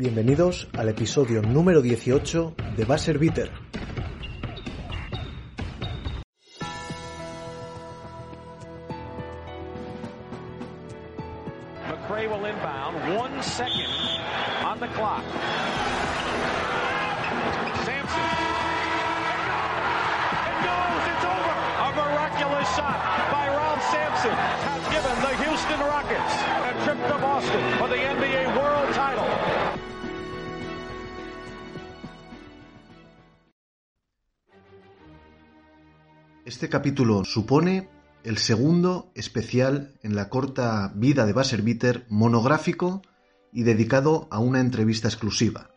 Bienvenidos al episodio número 18 de Buzzer Beater. supone el segundo especial en la corta vida de Basserviter monográfico y dedicado a una entrevista exclusiva.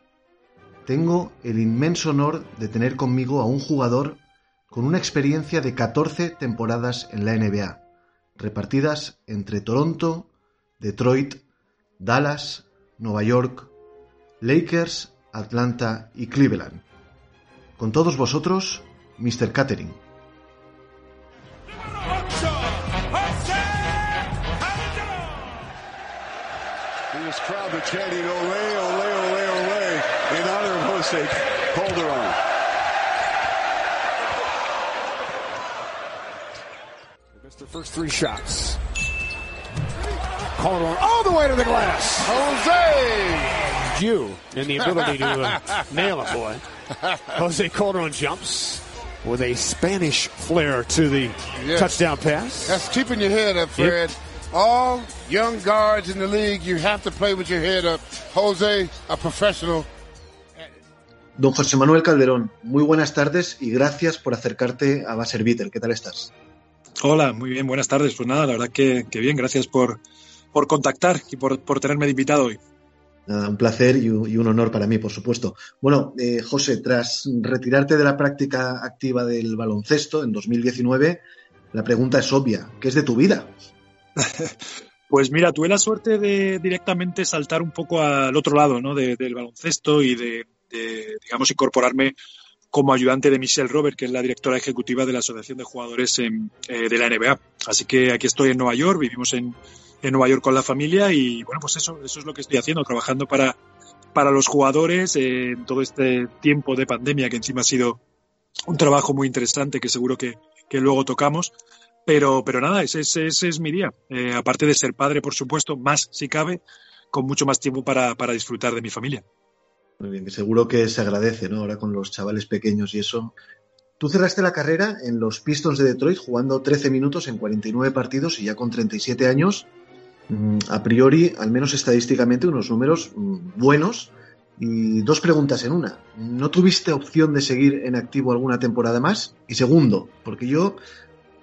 Tengo el inmenso honor de tener conmigo a un jugador con una experiencia de 14 temporadas en la NBA, repartidas entre Toronto, Detroit, Dallas, Nueva York, Lakers, Atlanta y Cleveland. Con todos vosotros, Mr. Catering. This crowd that's chanting ole, ole, ole, ole in honor of Jose Calderon. Missed the first three shots. Calderon all the way to the glass. Jose! You and the ability to uh, nail it, boy. Jose Calderon jumps with a Spanish flair to the Yes. touchdown pass. That's keeping your head up, Fred. All young guards in the league, you have to play with your head up. Jose, a professional. Don José Manuel Calderón, muy buenas tardes y gracias por acercarte a Beater. ¿Qué tal estás? Hola, muy bien, buenas tardes. Pues nada, la verdad que, que bien, gracias por, por contactar y por, por tenerme de invitado hoy. Nada, un placer y un, y un honor para mí, por supuesto. Bueno, eh, José, tras retirarte de la práctica activa del baloncesto en 2019, la pregunta es obvia. ¿Qué es de tu vida? Pues mira, tuve la suerte de directamente saltar un poco al otro lado ¿no? de- del baloncesto y de, digamos, incorporarme como ayudante de Michelle Robert, que es la directora ejecutiva de la Asociación de Jugadores eh, de la NBA. Así que aquí estoy en Nueva York, vivimos en, Nueva York con la familia y bueno, pues eso, eso es lo que estoy haciendo, trabajando para, para los jugadores eh, en todo este tiempo de pandemia, que encima ha sido un trabajo muy interesante que seguro que luego tocamos. Pero, pero nada, ese, ese- ese es mi día. Eh, aparte de ser padre, por supuesto, más si cabe, con mucho más tiempo para, para disfrutar de mi familia. Muy bien, que seguro que se agradece, ¿no? Ahora con los chavales pequeños y eso. Tú cerraste la carrera en los Pistons de Detroit jugando 13 minutos en 49 partidos y ya con 37 años. mm, A priori, al menos estadísticamente, unos números mm, buenos. Y dos preguntas en una. ¿No tuviste opción de seguir en activo alguna temporada más? Y segundo, porque yo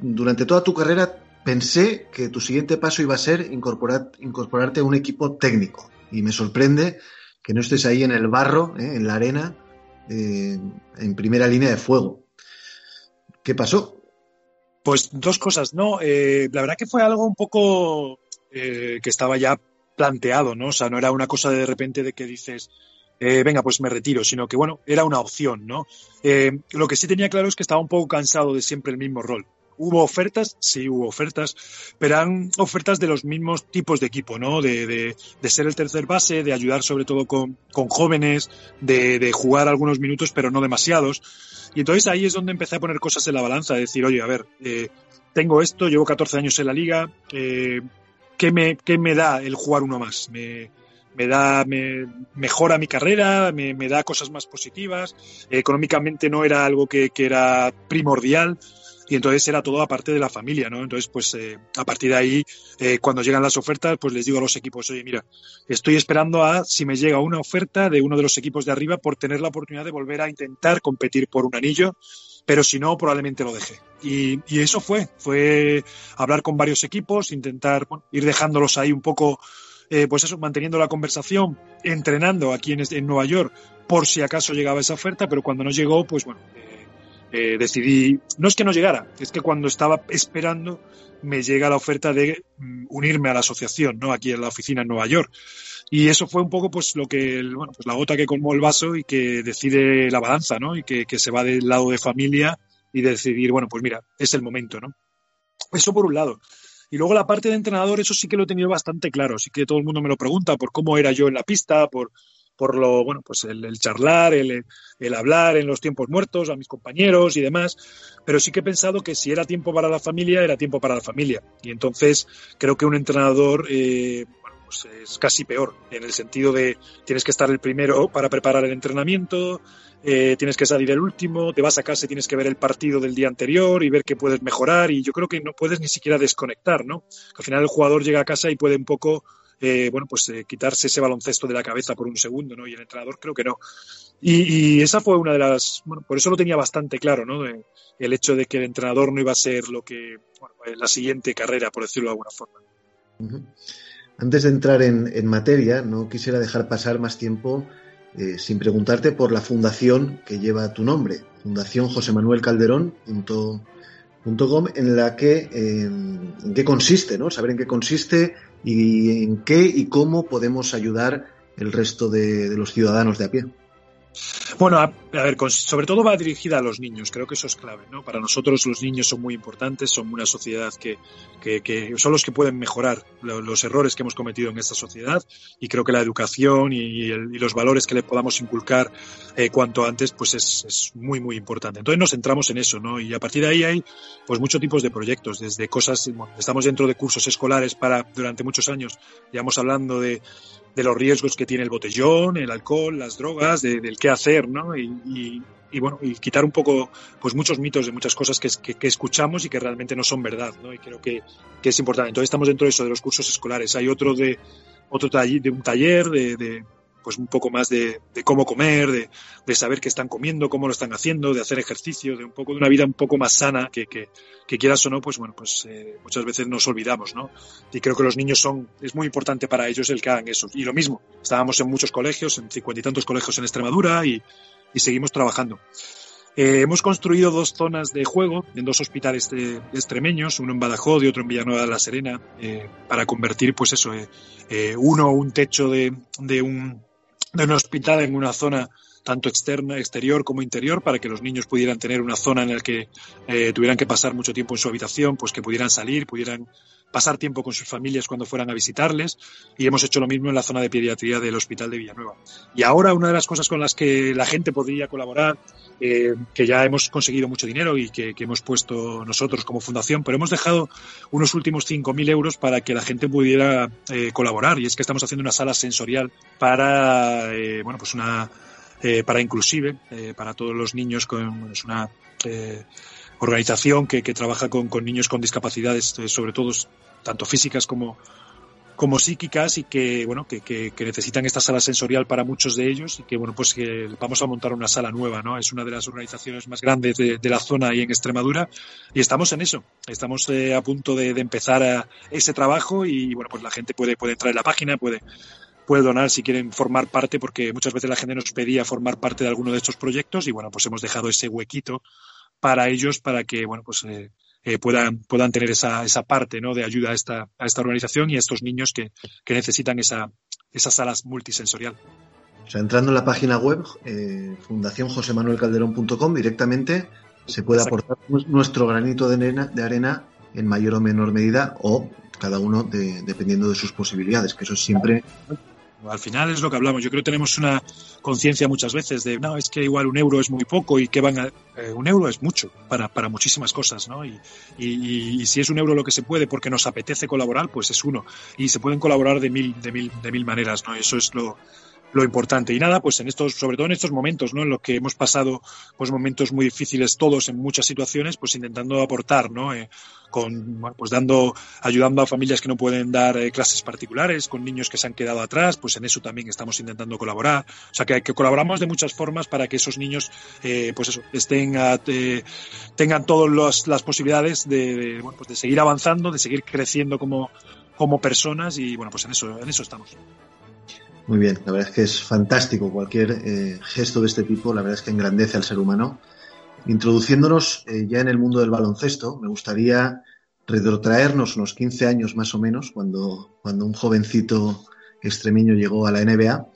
durante toda tu carrera pensé que tu siguiente paso iba a ser incorporar, incorporarte a un equipo técnico. Y me sorprende que no estés ahí en el barro, ¿eh? en la arena, eh, en primera línea de fuego. ¿Qué pasó? Pues dos cosas, ¿no? Eh, la verdad que fue algo un poco que estaba ya planteado, ¿no? O sea, no era una cosa de repente de que dices, venga, pues me retiro, sino que, bueno, era una opción, ¿no? Lo que sí tenía claro es que estaba un poco cansado de siempre el mismo rol. Hubo ofertas, sí hubo ofertas, pero eran ofertas de los mismos tipos de equipo, ¿no? De, de- de ser el tercer base, de ayudar sobre todo con, con jóvenes, de, de jugar algunos minutos, pero no demasiados. Y entonces ahí es donde empecé a poner cosas en la balanza, de decir, oye, a ver, eh, tengo esto, llevo 14 años en la liga, eh, ¿qué, me, ¿qué me da el jugar uno más? ¿Me, me da, me mejora mi carrera, me, me da cosas más positivas, Eh, económicamente no era algo que, que era primordial y entonces era todo aparte de la familia, ¿no? Entonces, pues eh, a partir de ahí, eh, cuando llegan las ofertas, pues les digo a los equipos, oye, mira, estoy esperando a si me llega una oferta de uno de los equipos de arriba por tener la oportunidad de volver a intentar competir por un anillo, pero si no, probablemente lo deje. Y, y eso fue, fue hablar con varios equipos, intentar ir dejándolos ahí un poco, eh, pues eso, manteniendo la conversación, entrenando aquí en, en Nueva York por si acaso llegaba esa oferta, pero cuando no llegó, pues bueno, eh, eh, decidí, no es que no llegara, es que cuando estaba esperando me llega la oferta de mm, unirme a la asociación, ¿no? Aquí en la oficina en Nueva York. Y eso fue un poco pues lo que, bueno, pues la gota que colmó el vaso y que decide la balanza, ¿no? Y que, que se va del lado de familia y decidir, bueno, pues mira, es el momento, ¿no? Eso por un lado. Y luego la parte de entrenador, eso sí que lo he tenido bastante claro. Sí que todo el mundo me lo pregunta por cómo era yo en la pista, por, por lo, bueno, pues el, charlar, el, hablar en los tiempos muertos a mis compañeros y demás, pero sí que he pensado que si era tiempo para la familia, era tiempo para la familia. Y entonces creo que un entrenador, eh, pues es casi peor, en el sentido de tienes que estar el primero para preparar el entrenamiento, eh, tienes que salir el último, te vas a casa y tienes que ver el partido del día anterior y ver qué puedes mejorar y yo creo que no puedes ni siquiera desconectar, ¿no? Al final el jugador llega a casa y puede un poco eh, bueno, pues eh, quitarse ese baloncesto de la cabeza por un segundo, ¿no? Y el entrenador creo que no. Y, esa fue una de las, bueno, por eso lo tenía bastante claro, ¿no? el hecho de que el entrenador no iba a ser lo que, bueno, la siguiente carrera, por decirlo de alguna forma. Antes de entrar en, materia, no quisiera dejar pasar más tiempo eh, sin preguntarte por la fundación que lleva tu nombre, Fundación José Manuel Calderón. .com, en la que en qué consiste, ¿no? Saber en qué consiste y en qué y cómo podemos ayudar el resto de, los ciudadanos de a pie. Bueno, a, ver, sobre todo va dirigida a los niños, creo que eso es clave, ¿no? Para nosotros los niños son muy importantes, son una sociedad que, que, son los que pueden mejorar los errores que hemos cometido en esta sociedad y creo que la educación y, los valores que le podamos inculcar eh, cuanto antes, pues es, es, muy, muy importante. Entonces nos centramos en eso, ¿no? Y a partir de ahí hay pues muchos tipos de proyectos, desde cosas, estamos dentro de cursos escolares para, durante muchos años, llevamos hablando de de los riesgos que tiene el botellón, el alcohol, las drogas, del qué hacer, ¿no? Y, bueno, y quitar un poco, pues muchos mitos de muchas cosas que, que, escuchamos y que realmente no son verdad, ¿no? Y creo que, que, es importante. Entonces estamos dentro de eso, de los cursos escolares. Hay otro de, otro taller, de un taller de pues un poco más de, cómo comer, de, saber qué están comiendo, cómo lo están haciendo, de hacer ejercicio, de un poco de una vida un poco más sana que, que, quieras o no, pues bueno, pues eh, muchas veces nos olvidamos, ¿no? Y creo que los niños son, es muy importante para ellos el que hagan eso. Y lo mismo, estábamos en muchos colegios, en cincuenta y tantos colegios en Extremadura y, seguimos trabajando. Eh, hemos construido dos zonas de juego en dos hospitales de, extremeños, uno en Badajoz y otro en Villanueva de la Serena, eh, para convertir, pues eso, uno un techo de, de, un, de un hospital en una zona tanto externa, exterior como interior, para que los niños pudieran tener una zona en la que eh, tuvieran que pasar mucho tiempo en su habitación, pues que pudieran salir, pudieran pasar tiempo con sus familias cuando fueran a visitarles y hemos hecho lo mismo en la zona de pediatría del Hospital de Villanueva. Y ahora una de las cosas con las que la gente podría colaborar, eh, que ya hemos conseguido mucho dinero y que, hemos puesto nosotros como fundación, pero hemos dejado unos últimos 5.000 euros para que la gente pudiera eh, colaborar y es que estamos haciendo una sala sensorial para, eh, bueno, pues una, para inclusive, para todos los niños con es una organización que, trabaja con, niños con discapacidades, eh, sobre todo tanto físicas como, psíquicas y que bueno que, necesitan esta sala sensorial para muchos de ellos y que bueno pues que vamos a montar una sala nueva no es una de las organizaciones más grandes de, la zona y en Extremadura y estamos en eso. Estamos eh, a punto de, empezar a ese trabajo y bueno pues la gente puede puede entrar en la página puede puede donar si quieren formar parte porque muchas veces la gente nos pedía formar parte de alguno de estos proyectos y bueno pues hemos dejado ese huequito para ellos para que bueno pues eh, eh, puedan, puedan tener esa, esa parte ¿no? de ayuda a esta, a esta organización y a estos niños que, que necesitan esa, esas salas multisensorial. O sea, entrando en la página web, eh, fundacionjosemanuelcalderón.com, directamente se puede aportar nuestro granito de arena, de arena en mayor o menor medida o cada uno de, dependiendo de sus posibilidades, que eso es siempre al final es lo que hablamos. Yo creo que tenemos una conciencia muchas veces de, no, es que igual un euro es muy poco y que van a... Eh, un euro es mucho para, para muchísimas cosas, ¿no? Y, y, si es un euro lo que se puede porque nos apetece colaborar, pues es uno. Y se pueden colaborar de mil, de mil, de mil maneras, ¿no? Eso es lo, lo importante. Y nada, pues en estos, sobre todo en estos momentos, ¿no? En los que hemos pasado pues momentos muy difíciles todos en muchas situaciones, pues intentando aportar, ¿no? Eh, con, pues dando, ayudando a familias que no pueden dar eh, clases particulares, con niños que se han quedado atrás, pues en eso también estamos intentando colaborar. O sea que, que colaboramos de muchas formas para que esos niños, eh, pues eso, estén tengan todas las posibilidades de, bueno, pues de seguir avanzando, de seguir creciendo como, como personas y bueno, pues en eso, en eso estamos. Muy bien, la verdad es que es fantástico cualquier eh, gesto de este tipo, la verdad es que engrandece al ser humano. Introduciéndonos eh, ya en el mundo del baloncesto, me gustaría retrotraernos unos 15 años más o menos, cuando, cuando un jovencito extremeño llegó a la NBA.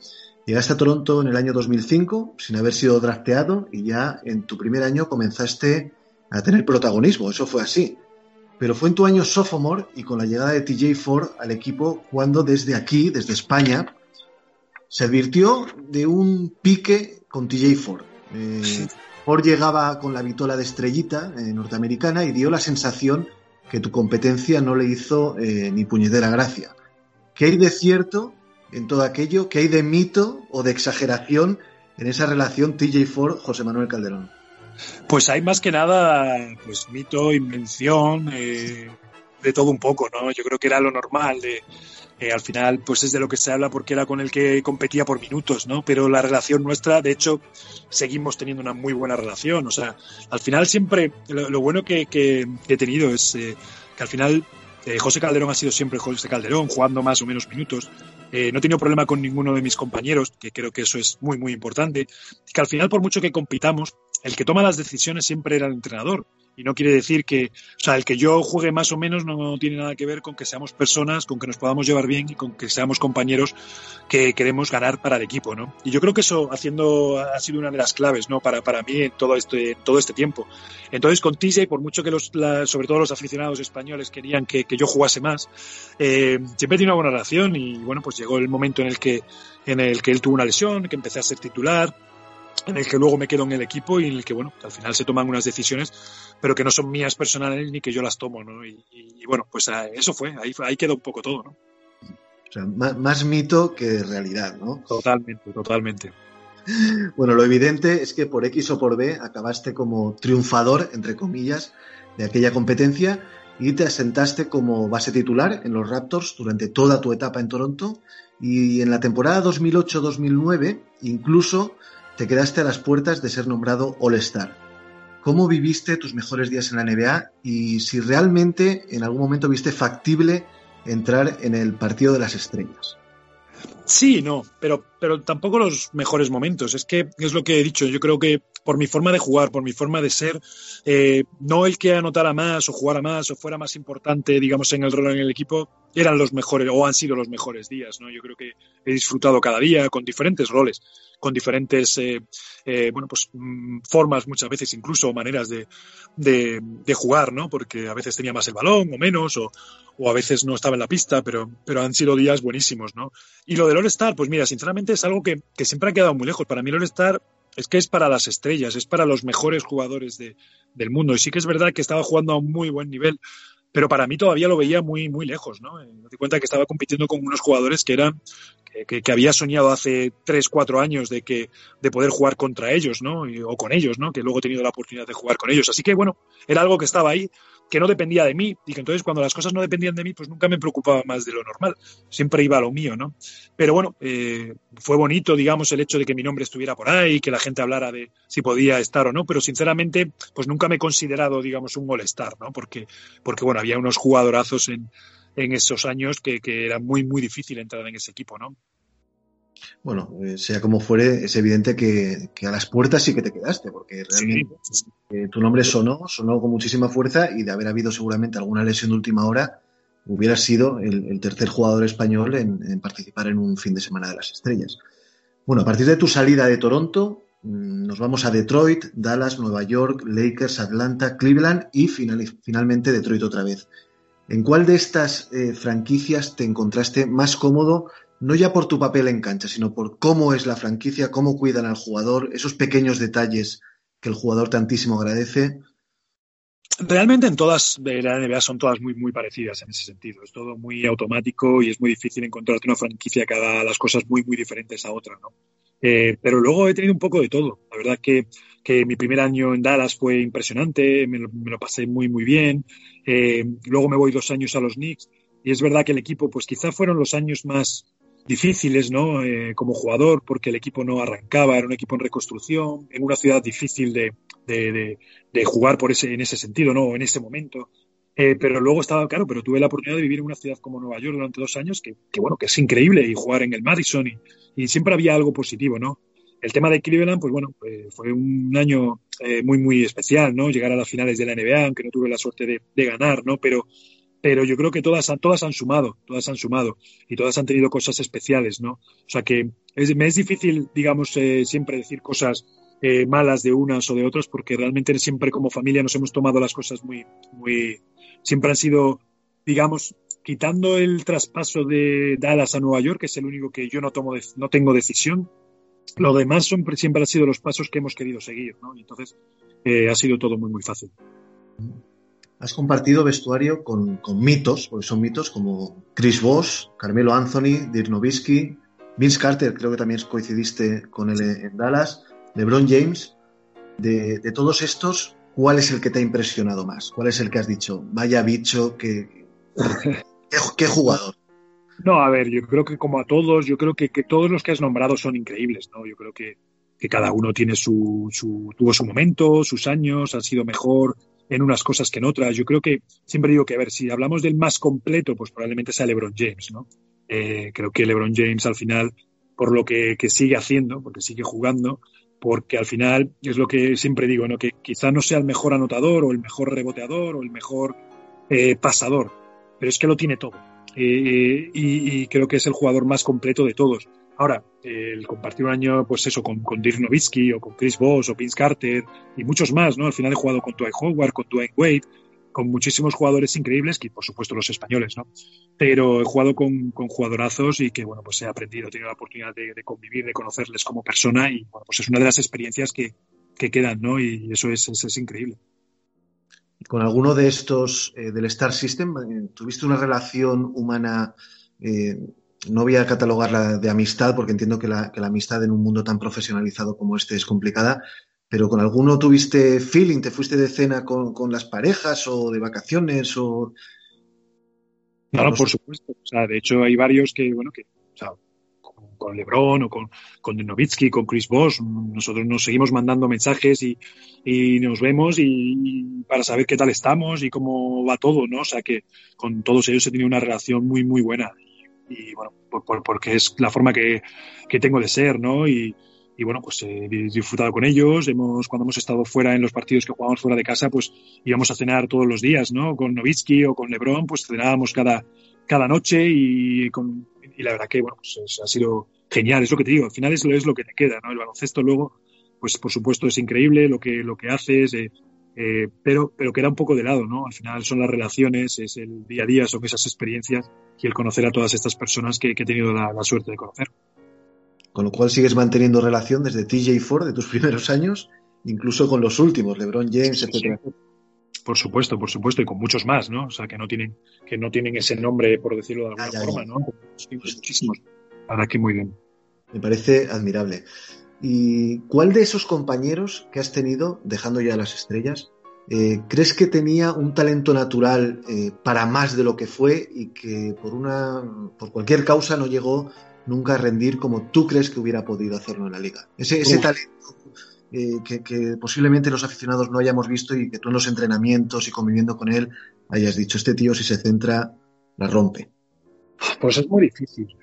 Llegaste a Toronto en el año 2005 sin haber sido drafteado y ya en tu primer año comenzaste a tener protagonismo, eso fue así. Pero fue en tu año sophomore y con la llegada de TJ Ford al equipo cuando desde aquí, desde España, se advirtió de un pique con TJ Ford. Eh, Ford llegaba con la vitola de estrellita eh, norteamericana y dio la sensación que tu competencia no le hizo eh, ni puñetera gracia. ¿Qué hay de cierto en todo aquello? ¿Qué hay de mito o de exageración en esa relación TJ Ford-José Manuel Calderón? Pues hay más que nada, pues mito, invención, eh, de todo un poco, ¿no? Yo creo que era lo normal de, eh, al final, pues es de lo que se habla porque era con el que competía por minutos, ¿no? Pero la relación nuestra, de hecho, seguimos teniendo una muy buena relación. O sea, al final siempre, lo, bueno que, he tenido es eh, que al final eh, José Calderón ha sido siempre José Calderón, jugando más o menos minutos. no he tenido problema con ninguno de mis compañeros, que creo que eso es muy, muy importante. Que al final, por mucho que compitamos, el que toma las decisiones siempre era el entrenador. Y no quiere decir que, o sea, el que yo juegue más o menos no tiene nada que ver con que seamos personas, con que nos podamos llevar bien y con que seamos compañeros que queremos ganar para el equipo, ¿no? Y yo creo que eso haciendo ha sido una de las claves, ¿no? Para, para mí en todo este, todo este tiempo. Entonces con TJ, por mucho que los, sobre todo los aficionados españoles querían que, que yo jugase más, eh, siempre tiene una buena relación y bueno, pues llegó el momento en el que, en el que él tuvo una lesión, que empecé a ser titular, en el que luego me quedo en el equipo y en el que, bueno, al final se toman unas decisiones, pero que no son mías personales ni que yo las tomo, ¿no? Y, bueno, pues ah, eso fue, ahí, ahí quedó un poco todo, ¿no? O sea, más, mito que realidad, ¿no? Totalmente, totalmente. Bueno, lo evidente es que por X o por B acabaste como triunfador, entre comillas, de aquella competencia y te asentaste como base titular en los Raptors durante toda tu etapa en Toronto y en la temporada 2008-2009 incluso te quedaste a las puertas de ser nombrado All-Star. ¿Cómo viviste tus mejores días en la NBA y si realmente en algún momento viste factible entrar en el partido de las estrellas? Sí, no, pero, pero tampoco los mejores momentos. Es que es lo que he dicho. Yo creo que por mi forma de jugar, por mi forma de ser, eh, no el que anotara más o jugara más o fuera más importante, digamos, en el rol en el equipo, eran los mejores o han sido los mejores días. ¿no? Yo creo que he disfrutado cada día con diferentes roles con diferentes eh, eh, bueno, pues, mm, formas muchas veces, incluso maneras de, de, jugar, ¿no? Porque a veces tenía más el balón o menos, o, o, a veces no estaba en la pista, pero, pero han sido días buenísimos, ¿no? Y lo del All-Star, pues mira, sinceramente es algo que, que siempre ha quedado muy lejos. Para mí el All-Star es que es para las estrellas, es para los mejores jugadores de, del mundo. Y sí que es verdad que estaba jugando a un muy buen nivel, pero para mí todavía lo veía muy, muy lejos, ¿no? Me di cuenta que estaba compitiendo con unos jugadores que eran que, había soñado hace tres, cuatro años de que de poder jugar contra ellos, ¿no? o con ellos, ¿no? Que luego he tenido la oportunidad de jugar con ellos. Así que bueno, era algo que estaba ahí, que no dependía de mí, y que entonces cuando las cosas no dependían de mí, pues nunca me preocupaba más de lo normal. Siempre iba a lo mío, ¿no? Pero bueno, eh, fue bonito, digamos, el hecho de que mi nombre estuviera por ahí, que la gente hablara de si podía estar o no, pero sinceramente, pues nunca me he considerado, digamos, un all-star, ¿no? Porque, porque bueno, había unos jugadorazos en en esos años que, era muy, muy difícil entrar en ese equipo, ¿no? Bueno, eh, sea como fuere, es evidente que, a las puertas sí que te quedaste, porque realmente eh, tu nombre sonó, sonó con muchísima fuerza y de haber habido seguramente alguna lesión de última hora, hubieras sido el, tercer jugador español en, participar en un fin de semana de las estrellas. Bueno, a partir de tu salida de Toronto, mm, nos vamos a Detroit, Dallas, Nueva York, Lakers, Atlanta, Cleveland y finalmente Detroit otra vez. ¿En cuál de estas eh, franquicias te encontraste más cómodo, no ya por tu papel en cancha, sino por cómo es la franquicia, cómo cuidan al jugador, esos pequeños detalles que el jugador tantísimo agradece? Realmente en todas de la NBA son todas muy, muy parecidas en ese sentido. Es todo muy automático y es muy difícil encontrarte una franquicia que haga las cosas muy, muy diferentes a otra, ¿no? Eh, pero luego he tenido un poco de todo. La verdad que, que mi primer año en Dallas fue impresionante, me lo, me lo pasé muy, muy bien. Eh, luego me voy dos años a los Knicks y es verdad que el equipo, pues quizá fueron los años más difíciles, ¿no? Eh, como jugador, porque el equipo no arrancaba, era un equipo en reconstrucción, en una ciudad difícil de, de, de, jugar por ese, en ese sentido, ¿no? En ese momento. Eh, pero luego estaba, claro, pero tuve la oportunidad de vivir en una ciudad como Nueva York durante dos años, que, que bueno, que es increíble, y jugar en el Madison, y, y siempre había algo positivo, ¿no? El tema de Cleveland, pues bueno, fue un año eh, muy, muy especial, ¿no? Llegar a las finales de la NBA, aunque no tuve la suerte de, ganar, ¿no? Pero, pero yo creo que todas, todas han sumado, todas han sumado y todas han tenido cosas especiales, ¿no? O sea que me es difícil, digamos, eh, siempre decir cosas eh, malas de unas o de otras porque realmente siempre como familia nos hemos tomado las cosas muy, muy, siempre han sido, digamos, quitando el traspaso de Dallas a Nueva York, que es el único que yo no tomo, no tengo decisión, lo demás son, siempre han sido los pasos que hemos querido seguir, ¿no? Y entonces eh, ha sido todo muy, muy fácil. Has compartido vestuario con, mitos, porque son mitos como Chris Voss, Carmelo Anthony, Dirk Nowitzki, Vince Carter, creo que también coincidiste con él en Dallas, LeBron James. De, todos estos, ¿cuál es el que te ha impresionado más? ¿Cuál es el que has dicho, vaya bicho, que ¿Qué, jugador? No, a ver, yo creo que como a todos, yo creo que, todos los que has nombrado son increíbles, ¿no? Yo creo que, cada uno tiene su, tuvo su momento, sus años, ha sido mejor en unas cosas que en otras. Yo creo que siempre digo que, a ver, si hablamos del más completo, pues probablemente sea LeBron James, ¿no? Eh, creo que LeBron James al final, por lo que, sigue haciendo, porque sigue jugando, porque al final es lo que siempre digo, ¿no? Que quizá no sea el mejor anotador o el mejor reboteador o el mejor eh, pasador, pero es que lo tiene todo. Eh, y, creo que es el jugador más completo de todos. Ahora, el compartir un año, pues eso, con, Dirk Nowitzki o con Chris Voss o Vince Carter y muchos más, ¿no? Al final he jugado con Dwight Howard, con Dwayne Wade, con muchísimos jugadores increíbles, que por supuesto los españoles, ¿no? Pero he jugado con, con jugadorazos y que, bueno, pues he aprendido, he tenido la oportunidad de, convivir, de conocerles como persona y, bueno, pues es una de las experiencias que, que quedan, ¿no? Y eso es, es increíble con alguno de estos eh, del Star System, eh, ¿tuviste una relación humana? Eh, no voy a catalogarla de amistad porque entiendo que la, amistad en un mundo tan profesionalizado como este es complicada, pero con alguno tuviste feeling, te fuiste de cena con, las parejas o de vacaciones o... No, por supuesto. O sea, de hecho hay varios que, bueno, que, con LeBron o con, con Novitsky, con Chris Bosh. Nosotros nos seguimos mandando mensajes y, y nos vemos y, para saber qué tal estamos y cómo va todo, ¿no? O sea que con todos ellos he tenido una relación muy, muy buena. Y, bueno, por, porque es la forma que, que tengo de ser, ¿no? Y, y bueno, pues he disfrutado con ellos. Hemos, cuando hemos estado fuera en los partidos que jugamos fuera de casa, pues íbamos a cenar todos los días, ¿no? Con Novitsky o con Lebron, pues cenábamos cada, cada noche y, con, y la verdad que, bueno, pues ha sido genial, es lo que te digo, al final es, es lo que te queda, ¿no? El baloncesto luego, pues por supuesto es increíble lo que, lo que haces, eh, eh, pero, pero queda un poco de lado, ¿no? Al final son las relaciones, es el día a día, son esas experiencias y el conocer a todas estas personas que, he tenido la, suerte de conocer. Con lo cual sigues manteniendo relación desde TJ Ford de tus primeros años, incluso con los últimos, LeBron James, etcétera. Por supuesto, por supuesto, y con muchos más, ¿no? O sea, que no tienen, que no tienen ese nombre, por decirlo de alguna ah, forma, ¿no? Muchísimos. Para que muy bien. Me parece admirable. ¿Y cuál de esos compañeros que has tenido, dejando ya las estrellas, eh, crees que tenía un talento natural eh, para más de lo que fue y que por una, por cualquier causa no llegó nunca a rendir como tú crees que hubiera podido hacerlo en la liga? Ese, ese talento eh, que, que, posiblemente los aficionados no hayamos visto y que tú en los entrenamientos y conviviendo con él hayas dicho, este tío si se centra, la rompe. Pues es muy difícil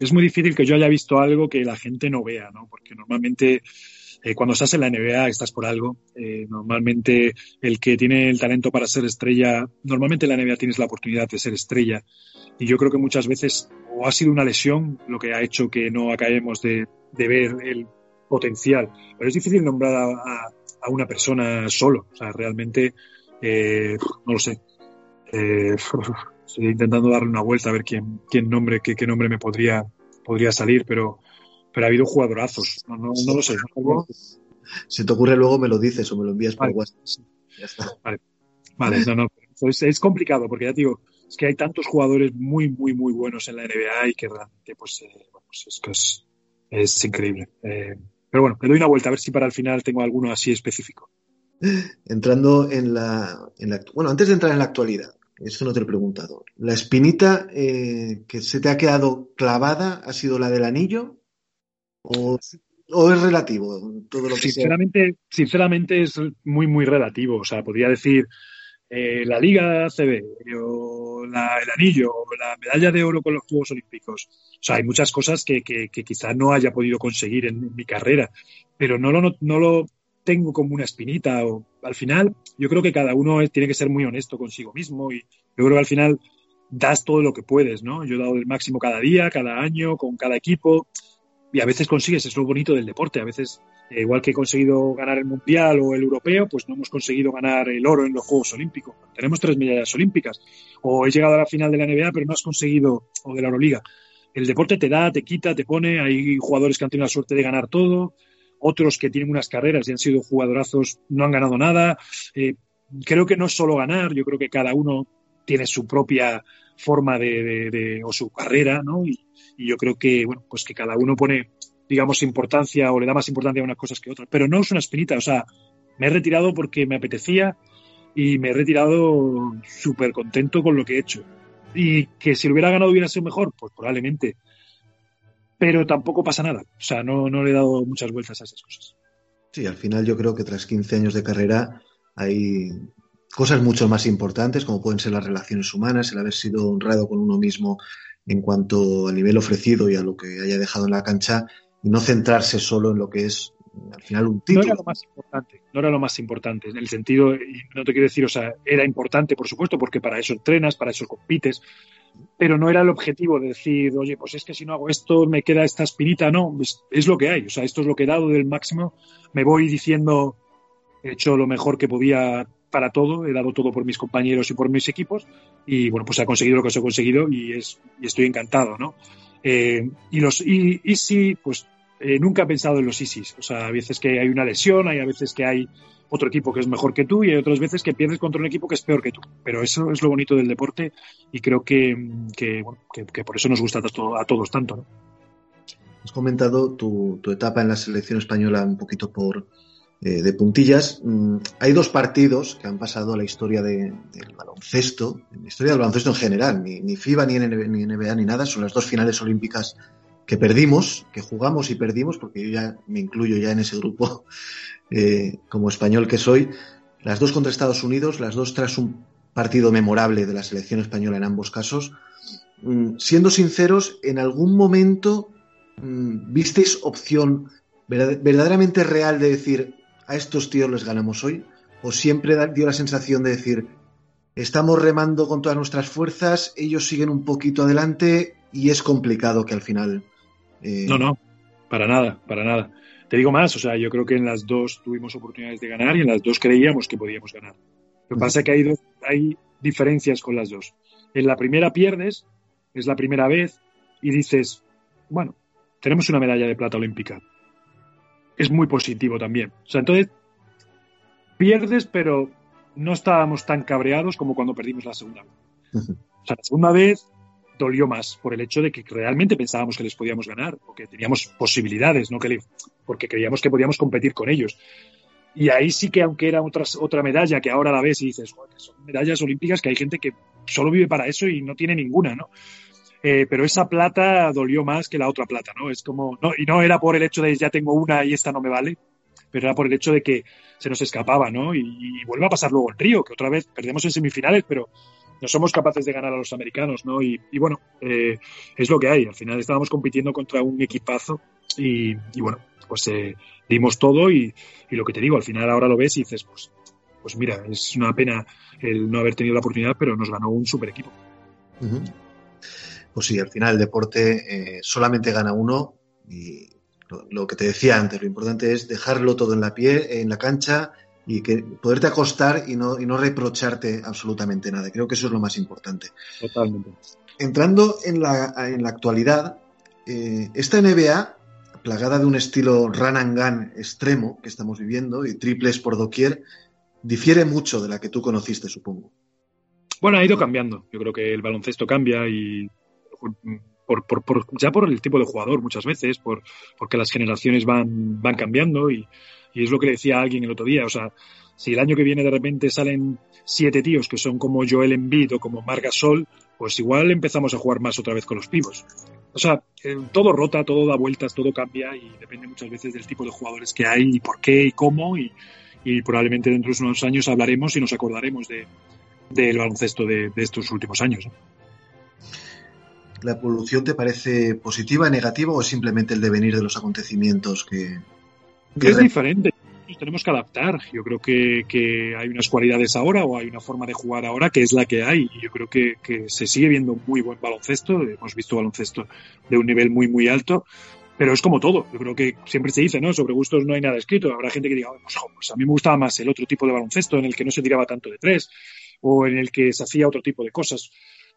es muy difícil que yo haya visto algo que la gente no vea, ¿no? Porque normalmente eh, cuando estás en la NBA estás por algo. Eh, normalmente el que tiene el talento para ser estrella, normalmente en la NBA tienes la oportunidad de ser estrella. Y yo creo que muchas veces o ha sido una lesión lo que ha hecho que no acabemos de, ver el potencial. Pero es difícil nombrar a, una persona solo. O sea, realmente, eh, no lo sé. Estoy intentando darle una vuelta a ver quién, quién nombre, qué, qué nombre me podría, podría salir, pero, pero ha habido jugadorazos. No, no, no lo sé. Si te ocurre luego me lo dices o me lo envías por WhatsApp. Ya está. Vale, vale no, no. Es, es, complicado porque ya te digo, es que hay tantos jugadores muy, muy, muy buenos en la NBA y que realmente pues, eh, pues es que es, es increíble. Eh, pero bueno, le doy una vuelta a ver si para el final tengo alguno así específico. Entrando en la, en la, Bueno, antes de entrar en la actualidad, eso no te lo he preguntado. ¿La espinita eh, que se te ha quedado clavada ha sido la del anillo? ¿O, es relativo? Todo lo que sinceramente, sinceramente es muy, muy relativo. O sea, podría decir eh, la Liga CB, o el anillo, o la medalla de oro con los Juegos Olímpicos. O sea, hay muchas cosas que, que, quizá no haya podido conseguir en, mi carrera, pero no lo, no lo tengo como una espinita o al final yo creo que cada uno tiene que ser muy honesto consigo mismo y yo creo que al final das todo lo que puedes, ¿no? Yo he dado el máximo cada día, cada año, con cada equipo. y a veces consigues, es lo bonito del deporte, a veces, eh, igual que he conseguido ganar el Mundial o el Europeo, pues no hemos conseguido ganar el oro en los Juegos Olímpicos. Tenemos tres medallas olímpicas, o he llegado a la final de la NBA, pero no has conseguido, o de la Euroliga. El deporte te da, te quita, te pone, hay jugadores que han tenido la suerte de ganar todo, otros que tienen unas carreras y han sido jugadorazos, no han ganado nada. Eh, creo que no es solo ganar, yo creo que cada uno tiene su propia forma de, o su carrera, ¿no? Y, yo creo que, bueno, pues que cada uno pone, digamos, importancia o le da más importancia a unas cosas que a otras. Pero no es una espinita, o sea, me he retirado porque me apetecía y me he retirado súper contento con lo que he hecho. Y que si lo hubiera ganado hubiera sido mejor, pues probablemente. Pero tampoco pasa nada. O sea, no, no le he dado muchas vueltas a esas cosas. Sí, al final yo creo que tras 15 años de carrera hay cosas mucho más importantes, como pueden ser las relaciones humanas, el haber sido honrado con uno mismo en cuanto al nivel ofrecido y a lo que haya dejado en la cancha, y no centrarse solo en lo que es al final un título. No era lo más importante, no era lo más importante, en el sentido, y no te quiero decir, o sea, era importante, por supuesto, porque para eso entrenas, para eso compites, pero no era el objetivo de decir, oye, pues es que si no hago esto me queda esta espinita, no, es, lo que hay, o sea, esto es lo que he dado del máximo, me voy diciendo, he hecho lo mejor que podía para todo, he dado todo por mis compañeros y por mis equipos y bueno, pues he conseguido lo que se ha conseguido y, es, y estoy encantado, ¿no? Eh, y los y, Easy, pues eh, nunca he pensado en los Easys, o sea, a veces que hay una lesión, hay a veces que hay otro equipo que es mejor que tú y hay otras veces que pierdes contra un equipo que es peor que tú. Pero eso es lo bonito del deporte y creo que, que, que, por eso nos gusta a, todos tanto. ¿no? Has comentado tu, tu, etapa en la selección española un poquito por, eh, de puntillas. Mm, hay dos partidos que han pasado a la historia del baloncesto, en la historia del baloncesto en general, ni, ni FIBA, ni NBA, ni nada, son las dos finales olímpicas que perdimos, que jugamos y perdimos, porque yo ya me incluyo ya en ese grupo eh, como español que soy, las dos contra Estados Unidos, las dos tras un partido memorable de la selección española en ambos casos. Mm, siendo sinceros, en algún momento mm, visteis opción verdaderamente real de decir, a estos tíos les ganamos hoy? ¿O siempre dio la sensación de decir, estamos remando con todas nuestras fuerzas, ellos siguen un poquito adelante y es complicado que al final... Eh... No, no, para nada, para nada. Te digo más, o sea, yo creo que en las dos tuvimos oportunidades de ganar y en las dos creíamos que podíamos ganar. Lo que pasa es que hay, hay diferencias con las dos. En la primera pierdes, es la primera vez, y dices, bueno, tenemos una medalla de plata olímpica es muy positivo también. O sea, entonces pierdes, pero no estábamos tan cabreados como cuando perdimos la segunda vez. O sea, la segunda vez dolió más por el hecho de que realmente pensábamos que les podíamos ganar, porque teníamos posibilidades, no que porque creíamos que podíamos competir con ellos. Y ahí sí que, aunque era otra, otra medalla que ahora la ves y dices, son medallas olímpicas que hay gente que solo vive para eso y no tiene ninguna, ¿no? Eh, pero esa plata dolió más que la otra plata, ¿no? Es como, no, y no era por el hecho de ya tengo una y esta no me vale, pero era por el hecho de que se nos escapaba, ¿no? Y, vuelve a pasar luego el Río, que otra vez perdemos en semifinales, pero no somos capaces de ganar a los americanos, ¿no? Y, bueno, eh, es lo que hay. Al final estábamos compitiendo contra un equipazo y, bueno, pues eh, dimos todo y, lo que te digo, al final ahora lo ves y dices, pues, pues mira, es una pena el no haber tenido la oportunidad, pero nos ganó un super equipo pues sí, al final el deporte eh, solamente gana uno y lo, que te decía antes, lo importante es dejarlo todo en la piel, en la cancha y que poderte acostar y no, y no reprocharte absolutamente nada. Creo que eso es lo más importante. Totalmente. Entrando en la, en la actualidad, eh, esta NBA, plagada de un estilo run and gun extremo que estamos viviendo y triples por doquier, difiere mucho de la que tú conociste, supongo. Bueno, ha ido cambiando. Yo creo que el baloncesto cambia y por, por, por, ya por el tipo de jugador muchas veces, por, porque las generaciones van, van cambiando y, y, es lo que decía alguien el otro día, o sea, si el año que viene de repente salen siete tíos que son como Joel Embiid o como Marc Gasol, pues igual empezamos a jugar más otra vez con los pivos. O sea, eh, todo rota, todo da vueltas, todo cambia y depende muchas veces del tipo de jugadores que hay y por qué y cómo y, probablemente dentro de unos años hablaremos y nos acordaremos de, del baloncesto de, de estos últimos años. ¿La evolución te parece positiva, negativa o es simplemente el devenir de los acontecimientos que... es diferente. Nos tenemos que adaptar. Yo creo que, hay unas cualidades ahora o hay una forma de jugar ahora que es la que hay. Y yo creo que, se sigue viendo muy buen baloncesto. Hemos visto baloncesto de un nivel muy, muy alto. pero es como todo. Yo creo que siempre se dice, ¿no? Sobre gustos no hay nada escrito. Habrá gente que diga, pues, pues, a mí me gustaba más el otro tipo de baloncesto en el que no se tiraba tanto de tres o en el que se hacía otro tipo de cosas.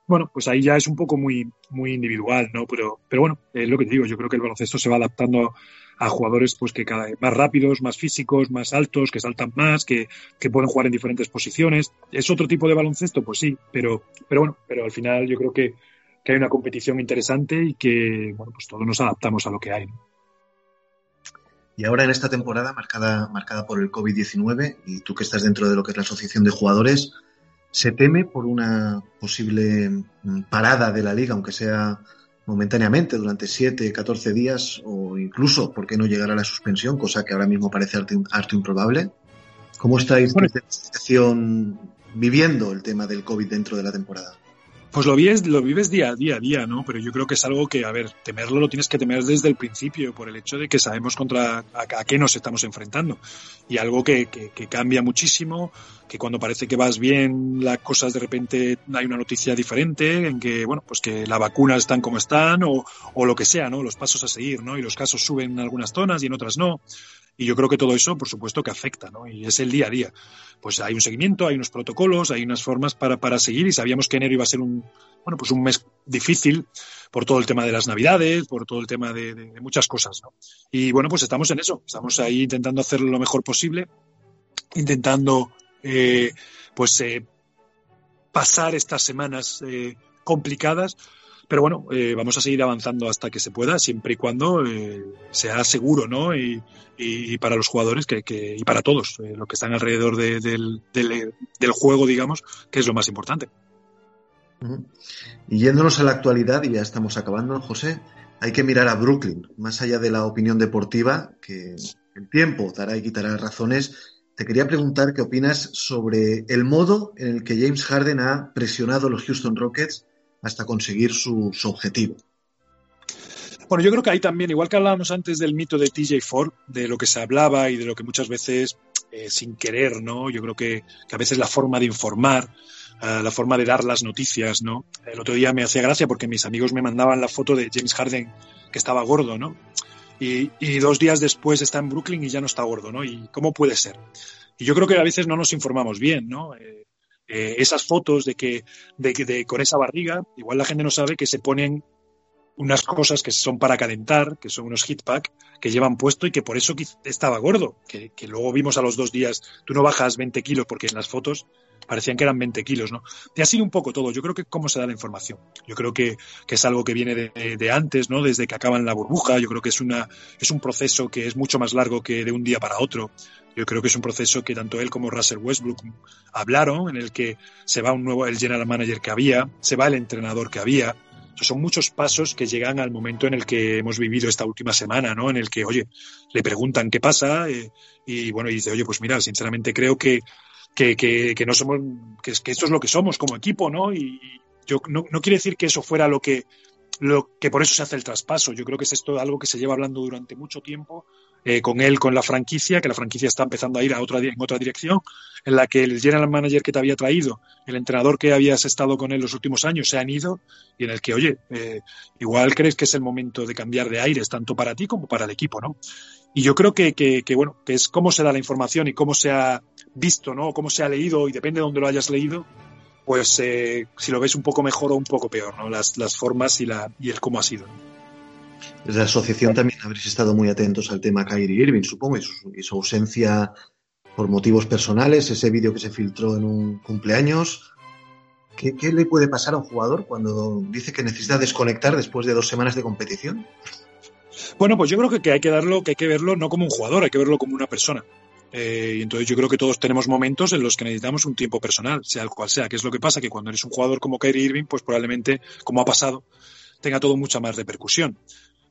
Bueno, pues ahí ya es un poco muy, muy individual, ¿no? Pero, pero bueno, es lo que te digo, yo creo que el baloncesto se va adaptando a jugadores pues que cada vez más rápidos, más físicos, más altos, que saltan más, que, que pueden jugar en diferentes posiciones. ¿Es otro tipo de baloncesto? Pues sí, pero, pero bueno, pero al final yo creo que que hay una competición interesante y que, bueno, pues todos nos adaptamos a lo que hay. Y ahora en esta temporada marcada, marcada por el COVID-19, y tú que estás dentro de lo que es la Asociación de Jugadores, ¿se teme por una posible mm, parada de la liga, aunque sea momentáneamente, durante 7, 14 días, o incluso, ¿por qué no llegar a la suspensión? Cosa que ahora mismo parece harto, improbable. ¿Cómo estáis bueno, viviendo el tema del COVID dentro de la temporada? Pues lo vives, lo vives día a día, día, ¿no? Pero yo creo que es algo que, a ver, temerlo lo tienes que temer desde el principio, por el hecho de que sabemos contra a, qué nos estamos enfrentando. Y algo que, que, que, cambia muchísimo, que cuando parece que vas bien, las cosas de repente hay una noticia diferente, en que, bueno, pues que las vacunas están como están, o, o lo que sea, ¿no? Los pasos a seguir, ¿no? Y los casos suben en algunas zonas y en otras no. Y yo creo que todo eso, por supuesto, que afecta, ¿no? Y es el día a día. Pues hay un seguimiento, hay unos protocolos, hay unas formas para, para seguir y sabíamos que enero iba a ser un, bueno, pues un mes difícil por todo el tema de las navidades, por todo el tema de, muchas cosas. Y bueno, pues estamos en eso, estamos ahí intentando hacerlo lo mejor posible, intentando, eh, pues, eh, pasar estas semanas eh, complicadas pero bueno, eh, vamos a seguir avanzando hasta que se pueda, siempre y cuando eh, sea seguro, ¿no? Y, para los jugadores que, y para todos, eh, los que están alrededor de, del, del, del, juego, digamos, que es lo más importante. Y yéndonos a la actualidad, y ya estamos acabando, José, hay que mirar a Brooklyn, más allá de la opinión deportiva, que el tiempo dará y quitará razones. Te quería preguntar qué opinas sobre el modo en el que James Harden ha presionado a los Houston Rockets hasta conseguir su, objetivo. Bueno, yo creo que ahí también, igual que hablábamos antes del mito de TJ Ford, de lo que se hablaba y de lo que muchas veces eh, sin querer, ¿no? Yo creo que, que, a veces la forma de informar, uh, la forma de dar las noticias, ¿no? El otro día me hacía gracia porque mis amigos me mandaban la foto de James Harden que estaba gordo, ¿no? Y, y, dos días después está en Brooklyn y ya no está gordo, ¿no? ¿Y cómo puede ser? Y yo creo que a veces no nos informamos bien, ¿no? Eh, eh, esas fotos de que, de, de, con esa barriga, igual la gente no sabe que se ponen unas cosas que son para calentar, que son unos hit pack que llevan puesto y que por eso estaba gordo, que, que, luego vimos a los dos días, tú no bajas 20 kilos porque en las fotos parecían que eran 20 kilos, ¿no? Y ha sido un poco todo. Yo creo que cómo se da la información. Yo creo que, que es algo que viene de, antes, ¿no? Desde que acaban la burbuja. Yo creo que es, una, es un proceso que es mucho más largo que de un día para otro. Yo creo que es un proceso que tanto él como Russell Westbrook hablaron, en el que se va un nuevo, el general manager que había, se va el entrenador que había. Son muchos pasos que llegan al momento en el que hemos vivido esta última semana, ¿no? En el que, oye, le preguntan qué pasa eh, y, bueno, y dice, oye, pues mira, sinceramente creo que, que, que, que no somos, que, que, esto es lo que somos como equipo, ¿no? Y, yo no, no quiere decir que eso fuera lo que, lo que por eso se hace el traspaso. Yo creo que es esto algo que se lleva hablando durante mucho tiempo eh, con él, con la franquicia, que la franquicia está empezando a ir a otra, en otra dirección, en la que el general manager que te había traído, el entrenador que habías estado con él los últimos años, se han ido y en el que, oye, eh, igual crees que es el momento de cambiar de aires, tanto para ti como para el equipo, ¿no? Y yo creo que, que, que bueno, que es cómo se da la información y cómo se ha visto, ¿no? Cómo se ha leído y depende de dónde lo hayas leído, pues eh, si lo ves un poco mejor o un poco peor, ¿no? Las, las formas y, la, y el cómo ha sido. Desde la asociación también habréis estado muy atentos al tema Kyrie Irving, supongo, y su, y su ausencia por motivos personales, ese vídeo que se filtró en un cumpleaños. ¿Qué, ¿Qué, le puede pasar a un jugador cuando dice que necesita desconectar después de dos semanas de competición? Bueno, pues yo creo que, que hay que darlo, que hay que verlo no como un jugador, hay que verlo como una persona. Eh, y entonces yo creo que todos tenemos momentos en los que necesitamos un tiempo personal, sea el cual sea. ¿Qué es lo que pasa? Que cuando eres un jugador como Kyrie Irving, pues probablemente, como ha pasado, tenga todo mucha más repercusión.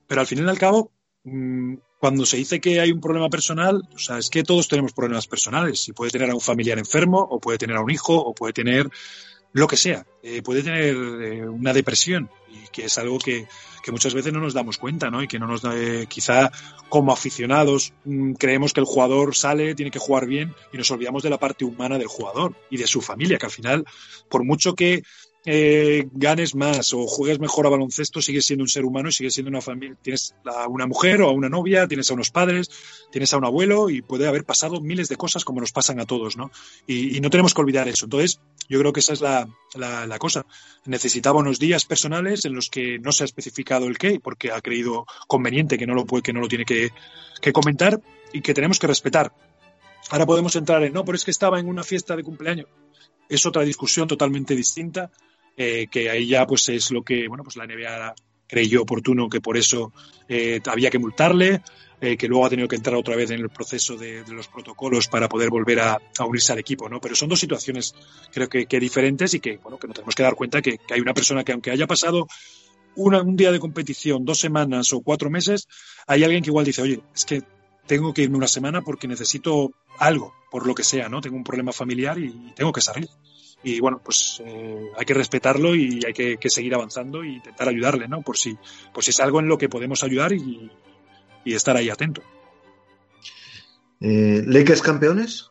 Pero al fin y al cabo, mmm, cuando se dice que hay un problema personal, o sea, es que todos tenemos problemas personales. Y puede tener a un familiar enfermo, o puede tener a un hijo, o puede tener lo que sea. Eh, puede tener eh, una depresión, y que es algo que, que, muchas veces no nos damos cuenta, ¿no? Y que no nos da, eh, quizá como aficionados mmm, creemos que el jugador sale, tiene que jugar bien, y nos olvidamos de la parte humana del jugador y de su familia, que al final, por mucho que eh, ganes más o juegues mejor a baloncesto, sigues siendo un ser humano y sigues siendo una familia. Tienes a una mujer o a una novia, tienes a unos padres, tienes a un abuelo y puede haber pasado miles de cosas como nos pasan a todos, ¿no? Y, no tenemos que olvidar eso. Entonces, yo creo que esa es la, la, cosa. Necesitaba unos días personales en los que no se ha especificado el qué, porque ha creído conveniente que no lo, puede, que no lo tiene que, que comentar y que tenemos que respetar. Ahora podemos entrar en, no, pero es que estaba en una fiesta de cumpleaños. Es otra discusión totalmente distinta eh, que ahí ya pues es lo que bueno pues la NBA creyó oportuno que por eso eh, había que multarle, eh, que luego ha tenido que entrar otra vez en el proceso de, los protocolos para poder volver a, unirse al equipo, ¿no? Pero son dos situaciones creo que, diferentes y que bueno que nos tenemos que dar cuenta que, hay una persona que aunque haya pasado un día de competición, dos semanas o cuatro meses, hay alguien que igual dice, oye, es que tengo que irme una semana porque necesito algo, por lo que sea, ¿no? Tengo un problema familiar y tengo que salir y bueno, pues eh, hay que respetarlo y hay que, seguir avanzando e intentar ayudarle, ¿no? Por si, por si es algo en lo que podemos ayudar y, estar ahí atento. Eh, ¿Lakers campeones?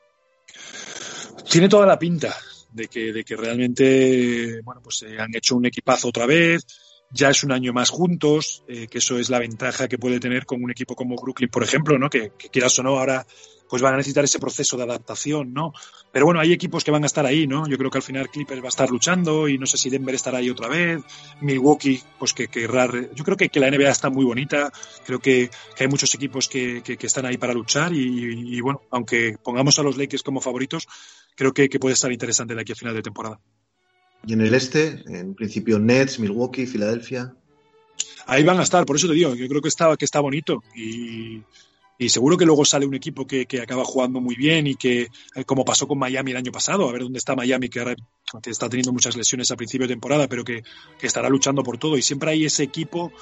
Tiene toda la pinta de que, de que realmente, bueno, pues eh, han hecho un equipazo otra vez, ya es un año más juntos, eh, que eso es la ventaja que puede tener con un equipo como Brooklyn, por ejemplo, ¿no? Que, que quieras o no, ahora pues van a necesitar ese proceso de adaptación, ¿no? Pero bueno, hay equipos que van a estar ahí, ¿no? Yo creo que al final Clippers va a estar luchando y no sé si Denver estará ahí otra vez, Milwaukee, pues que querrá... Yo creo que, que, la NBA está muy bonita, creo que, que hay muchos equipos que, que, están ahí para luchar y, bueno, aunque pongamos a los Lakers como favoritos, creo que, puede estar interesante de aquí a final de temporada. Y en el este, en principio Nets, Milwaukee, Filadelfia. Ahí van a estar, por eso te digo, yo creo que está, que está bonito y y seguro que luego sale un equipo que, acaba jugando muy bien y que, eh, como pasó con Miami el año pasado, a ver dónde está Miami, que ahora está teniendo muchas lesiones a principio de temporada, pero que, estará luchando por todo. Y siempre hay ese equipo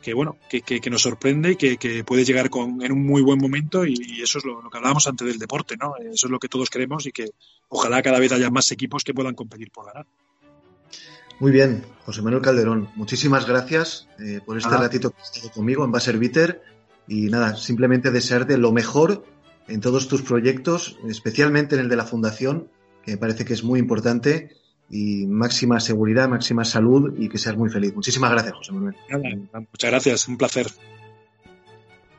que, bueno, que, que nos sorprende y que, puede llegar con, en un muy buen momento y, eso es lo, que hablábamos antes del deporte, ¿no? Eso es lo que todos queremos y que ojalá cada vez haya más equipos que puedan competir por ganar. Muy bien, José Manuel Calderón, muchísimas gracias eh, por este ratito que has estado conmigo en Baser Bitter y nada, simplemente desearte lo mejor en todos tus proyectos, especialmente en el de la Fundación, que me parece que es muy importante, y máxima seguridad, máxima salud y que seas muy feliz. Muchísimas gracias, José Manuel. muchas gracias, un placer.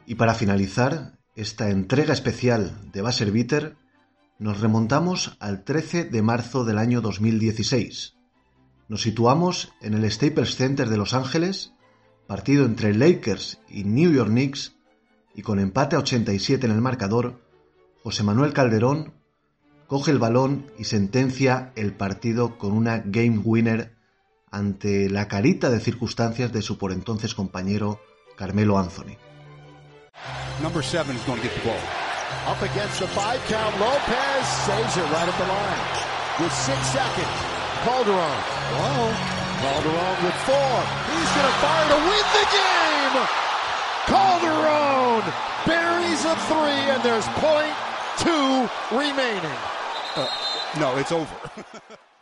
Y para finalizar esta entrega especial de Baser Bitter, nos remontamos al 13 de marzo del año 2016. Nos situamos en el Staples Center de Los Ángeles, partido entre Lakers y New York Knicks, y con empate a 87 en el marcador, José Manuel Calderón coge el balón y sentencia el partido con una game winner ante la carita de circunstancias de su por entonces compañero Carmelo Anthony. Number seven is going to get the ball. Up against the five count, Lopez saves it right at the line. With six seconds, Calderon. Whoa. Calderon with four. He's going to fire to win the game. Calderon buries a three, and there's point two remaining. Uh, no, it's over.